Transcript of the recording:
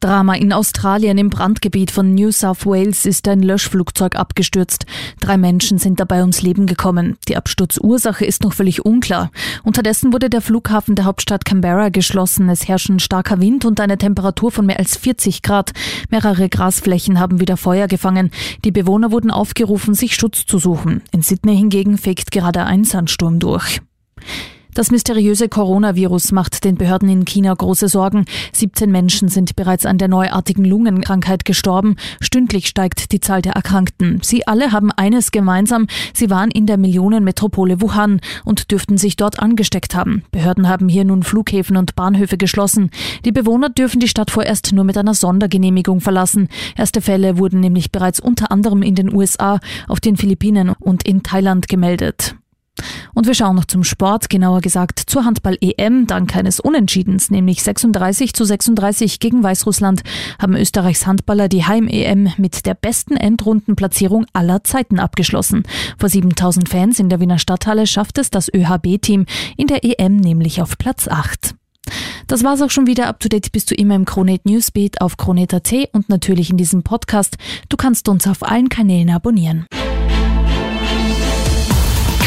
Drama in Australien im Brandgebiet von New South Wales ist ein Löschflugzeug abgestürzt. Drei Menschen sind dabei ums Leben gekommen. Die Absturzursache ist noch völlig unklar. Unterdessen wurde der Flughafen der Hauptstadt Canberra geschlossen. Es herrschen starker Wind und eine Temperatur von mehr als 40 Grad. Mehrere Grasflächen haben wieder Feuer gefangen. Die Bewohner wurden aufgerufen, sich Schutz zu suchen. In Sydney hingegen fegt gerade ein Sandsturm durch. Das mysteriöse Coronavirus macht den Behörden in China große Sorgen. 17 Menschen sind bereits an der neuartigen Lungenkrankheit gestorben. Stündlich steigt die Zahl der Erkrankten. Sie alle haben eines gemeinsam. Sie waren in der Millionenmetropole Wuhan und dürften sich dort angesteckt haben. Behörden haben hier nun Flughäfen und Bahnhöfe geschlossen. Die Bewohner dürfen die Stadt vorerst nur mit einer Sondergenehmigung verlassen. Erste Fälle wurden nämlich bereits unter anderem in den USA, auf den Philippinen und in Thailand gemeldet. Und wir schauen noch zum Sport, genauer gesagt zur Handball-EM. Dank eines Unentschiedens, nämlich 36 zu 36 gegen Weißrussland, haben Österreichs Handballer die Heim-EM mit der besten Endrundenplatzierung aller Zeiten abgeschlossen. Vor 7000 Fans in der Wiener Stadthalle schafft es das ÖHB-Team in der EM nämlich auf Platz 8. Das war's auch schon wieder. Up to date bist du immer im Kronet Newsbeat auf Kronet.at und natürlich in diesem Podcast. Du kannst uns auf allen Kanälen abonnieren.